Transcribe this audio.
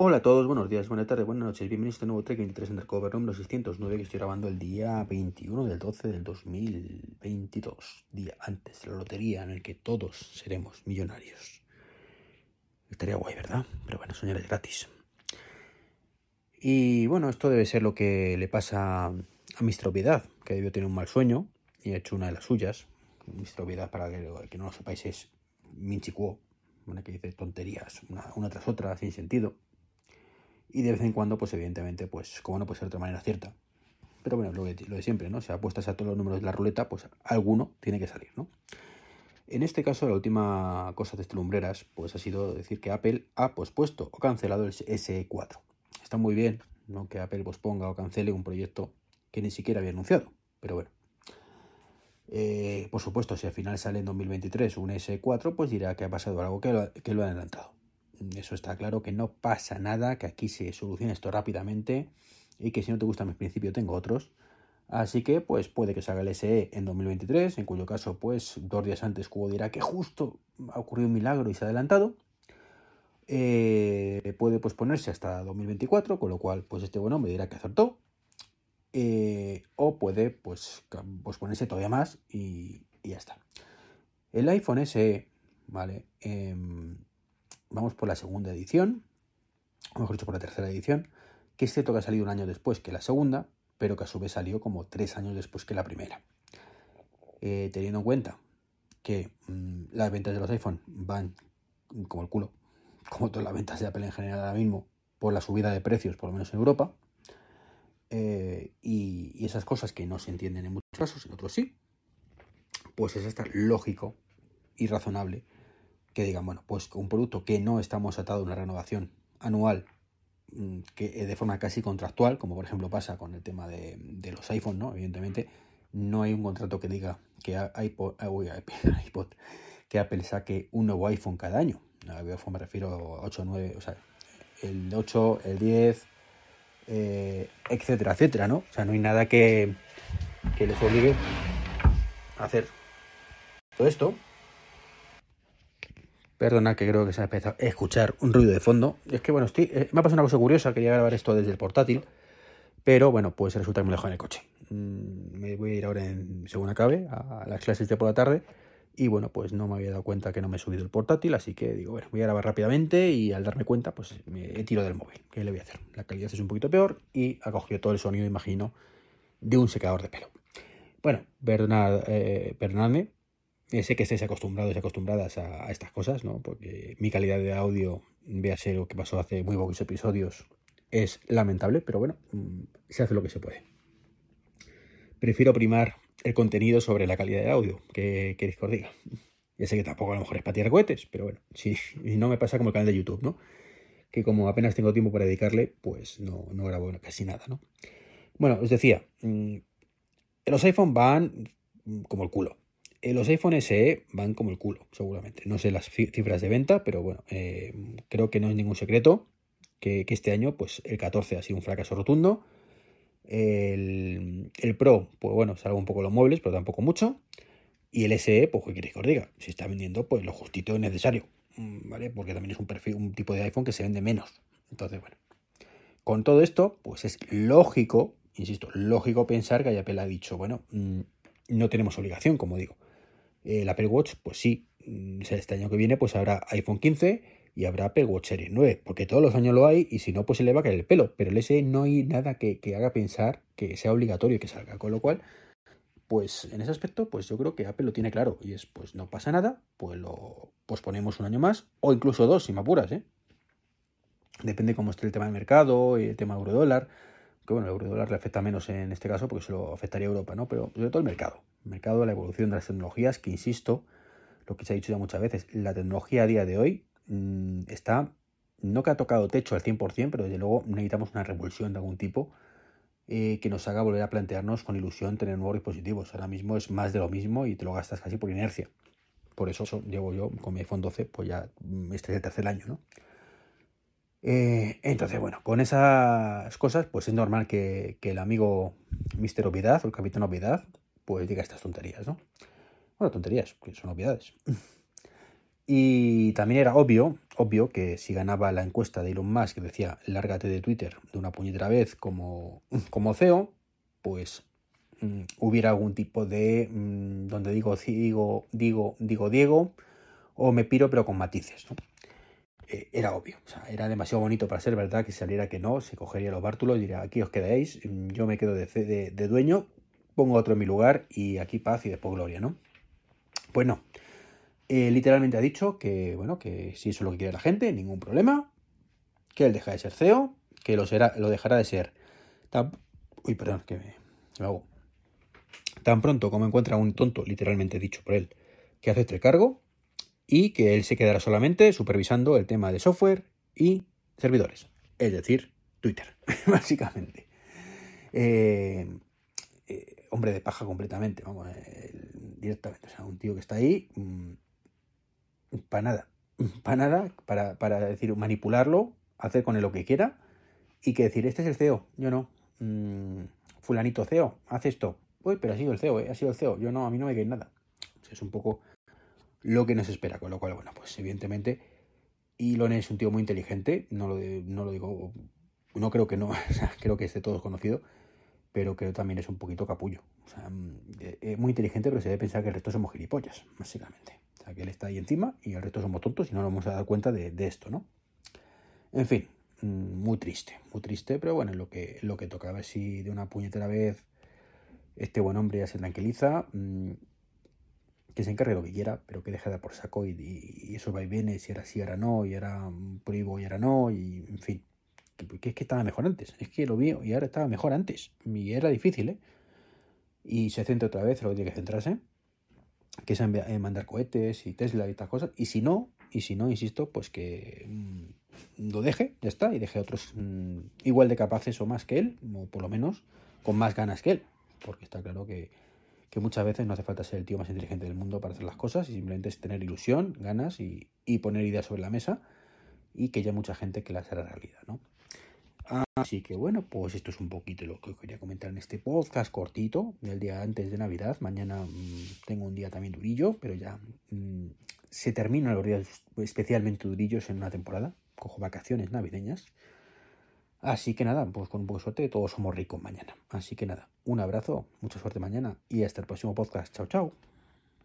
Hola a todos, buenos días, buenas tardes, buenas noches, bienvenidos a este nuevo Trek 23 Undercover número 609 que estoy grabando el día 21 del 12 del 2022, día antes de la lotería en el que todos seremos millonarios. Estaría guay, ¿verdad? Pero bueno, soñar es gratis. Y bueno, esto debe ser lo que le pasa a Mr. Obviedad, que debió tener un mal sueño y ha hecho una de las suyas. Mr. Obviedad, para que, que no lo sepáis, es Minchi Kuo, una que dice tonterías una tras otra sin sentido y de vez en cuando, pues evidentemente, pues como no puede ser de otra manera cierta. Pero bueno, lo de, siempre, ¿no? Si apuestas a todos los números de la ruleta, pues alguno tiene que salir, ¿no? En este caso, la última cosa de este lumbreras, pues ha sido decir que Apple ha pospuesto o cancelado el SE4. Está muy bien, ¿no? Que Apple posponga o cancele un proyecto que ni siquiera había anunciado, pero bueno. Eh, por supuesto, si al final sale en 2023 un S4, pues dirá que ha pasado algo que lo, que lo ha adelantado. Eso está claro, que no pasa nada, que aquí se soluciona esto rápidamente y que si no te gusta mi principio tengo otros. Así que pues puede que salga el SE en 2023, en cuyo caso pues dos días antes Cubo dirá que justo ha ocurrido un milagro y se ha adelantado. Eh, puede posponerse hasta 2024, con lo cual pues este buen hombre dirá que acertó. Eh, o puede pues posponerse todavía más y, ya está. El iPhone SE, ¿vale? Eh, vamos por la segunda edición, o mejor dicho, por la tercera edición, que es cierto que ha salido un año después que la segunda, pero que a su vez salió como tres años después que la primera. Eh, teniendo en cuenta que mmm, las ventas de los iPhone van como el culo, como todas las ventas de Apple en general ahora mismo, por la subida de precios, por lo menos en Europa, eh, y, y, esas cosas que no se entienden en muchos casos, en otros sí, pues es hasta lógico y razonable que digan, bueno, pues un producto que no estamos atado a una renovación anual mm, que de forma casi contractual, como por ejemplo pasa con el tema de, de los iPhone, ¿no? Evidentemente, no hay un contrato que diga que iPod, uy, iPod, que Apple saque un nuevo iPhone cada año. iPhone me refiero a 8, 9, o sea, el 8, el 10, eh, etcétera, etcétera, ¿no? O sea, no hay nada que, que les obligue a hacer todo esto Perdona que creo que se ha empezado a escuchar un ruido de fondo. Es que bueno, estoy, eh, me ha pasado una cosa curiosa, quería grabar esto desde el portátil, pero bueno, pues resulta que me en el coche. Mm, me voy a ir ahora en, según acabe, a las clases de por la tarde. Y bueno, pues no me había dado cuenta que no me he subido el portátil, así que digo, bueno, voy a grabar rápidamente y al darme cuenta, pues me he tirado del móvil. ¿Qué le voy a hacer? La calidad es un poquito peor y ha cogido todo el sonido, imagino, de un secador de pelo. Bueno, perdonad, eh, perdonadme, sé que estéis acostumbrados y acostumbradas a, estas cosas, ¿no? Porque mi calidad de audio, véase lo que pasó hace muy pocos episodios, es lamentable, pero bueno, mm, se hace lo que se puede. Prefiero primar el contenido sobre la calidad de audio, que queréis que diga. Ya sé que tampoco a lo mejor es para tirar cohetes, pero bueno, si, si no me pasa como el canal de YouTube, ¿no? Que como apenas tengo tiempo para dedicarle, pues no, no grabo casi nada, ¿no? Bueno, os decía, mm, los iPhone van como el culo eh, los iPhone SE van como el culo, seguramente. No sé las cifras de venta, pero bueno, eh, creo que no es ningún secreto que, este año, pues el 14 ha sido un fracaso rotundo. El, Pro, pues bueno, salgo un poco los muebles, pero tampoco mucho. Y el SE, pues, ¿qué queréis que os diga? Si está vendiendo, pues lo justito y necesario, mm, ¿vale? Porque también es un perfil, un tipo de iPhone que se vende menos. Entonces, bueno. Con todo esto, pues es lógico, insisto, lógico pensar que Apple ha dicho, bueno, mmm, no tenemos obligación, como digo el Apple Watch, pues sí, mm, este año que viene pues habrá iPhone 15 y habrá Apple Watch Series 9, porque todos los años lo hay y si no, pues se le va a caer el pelo. Pero el SE no hay nada que, que haga pensar que sea obligatorio que salga, con lo cual, pues en ese aspecto, pues yo creo que Apple lo tiene claro y es, pues no pasa nada, pues lo posponemos un año más o incluso dos, si me apuras, ¿eh? Depende cómo esté el tema del mercado, el tema euro-dólar, que bueno, el euro-dólar le afecta menos en este caso porque se lo afectaría a Europa, ¿no? Pero sobre todo el mercado mercado, la evolución de las tecnologías, que insisto, lo que se ha dicho ya muchas veces, la tecnología a día de hoy mmm, está, no que ha tocado techo al 100%, pero desde luego necesitamos una revolución de algún tipo eh, que nos haga volver a plantearnos con ilusión tener nuevos dispositivos. Ahora mismo es más de lo mismo y te lo gastas casi por inercia. Por eso, eso llevo yo con mi iPhone 12, pues ya este es el tercer año, ¿no? Eh, entonces, bueno, con esas cosas, pues es normal que, el amigo Mr. Obviedad o el Capitán Obviedad pues diga estas tonterías, ¿no? Bueno, tonterías, que son obviedades. Y también era obvio, obvio que si ganaba la encuesta de Elon Musk que decía lárgate de Twitter de una puñetera vez como, como CEO, pues mm, hubiera algún tipo de mm, donde digo digo digo digo Diego o me piro pero con matices, ¿no? Eh, era obvio, o sea, era demasiado bonito para ser verdad que saliera que no, se cogería los bártulos y diría aquí os quedáis, yo me quedo de, de, dueño, pongo otro en mi lugar y aquí paz y después gloria, ¿no? Pues no. Eh, literalmente ha dicho que, bueno, que si eso es lo que quiere la gente, ningún problema. Que él deja de ser CEO, que lo, será, lo dejará de ser. Tan, uy, perdón, que me. Tan pronto como encuentra un tonto, literalmente dicho por él, que acepte el cargo y que él se quedará solamente supervisando el tema de software y servidores. Es decir, Twitter, básicamente. Eh, eh, hombre de paja completamente, vamos, eh, directamente. O sea, un tío que está ahí. Mmm, para nada, para nada, para, para, decir, manipularlo, hacer con él lo que quiera y que decir, este es el CEO, yo no. Mm, fulanito CEO, haz esto. Uy, pero ha sido el CEO, ha sido el CEO, yo no, a mí no me queda nada. Es un poco lo que nos espera, con lo cual, bueno, pues evidentemente Elon es un tío muy inteligente, no lo, no lo digo, no creo que no, creo que esté todo conocido, pero creo también es un poquito capullo. O sea, mm, es eh, muy inteligente, pero se debe pensar que el resto somos gilipollas, básicamente que él está ahí encima y el resto somos tontos y no nos vamos a dar cuenta de, de esto, ¿no? En fin, mm, muy triste, muy triste, pero bueno, lo que, lo que toca. A ver si de una puñetera vez este buen hombre ya se tranquiliza, mmm, que se encargue lo que quiera, pero que deje de por saco y, y, y eso va y viene, si era sí, ahora no, y era prohíbo y ahora no, y en fin. Que, que es que estaba mejor antes, es que lo vi y ahora estaba mejor antes, y era difícil, ¿eh? Y se centra otra vez, lo que tiene que centrarse que es eh, mandar cohetes y Tesla y estas cosas. Y si no, y si no, insisto, pues que mmm, lo deje, ya está, y deje a otros mmm, igual de capaces o más que él, o por lo menos con más ganas que él. Porque está claro que, que, muchas veces no hace falta ser el tío más inteligente del mundo para hacer las cosas, y simplemente es tener ilusión, ganas y, y poner ideas sobre la mesa, y que haya mucha gente que las hará realidad, ¿no? Así que bueno, pues esto es un poquito lo que quería comentar en este podcast cortito del día antes de Navidad. Mañana mmm, tengo un día también durillo, pero ya mmm, se terminan los días especialmente durillos en una temporada. Cojo vacaciones navideñas. Así que nada, pues con un poco de suerte todos somos ricos mañana. Así que nada, un abrazo, mucha suerte mañana y hasta el próximo podcast. Chao, chao.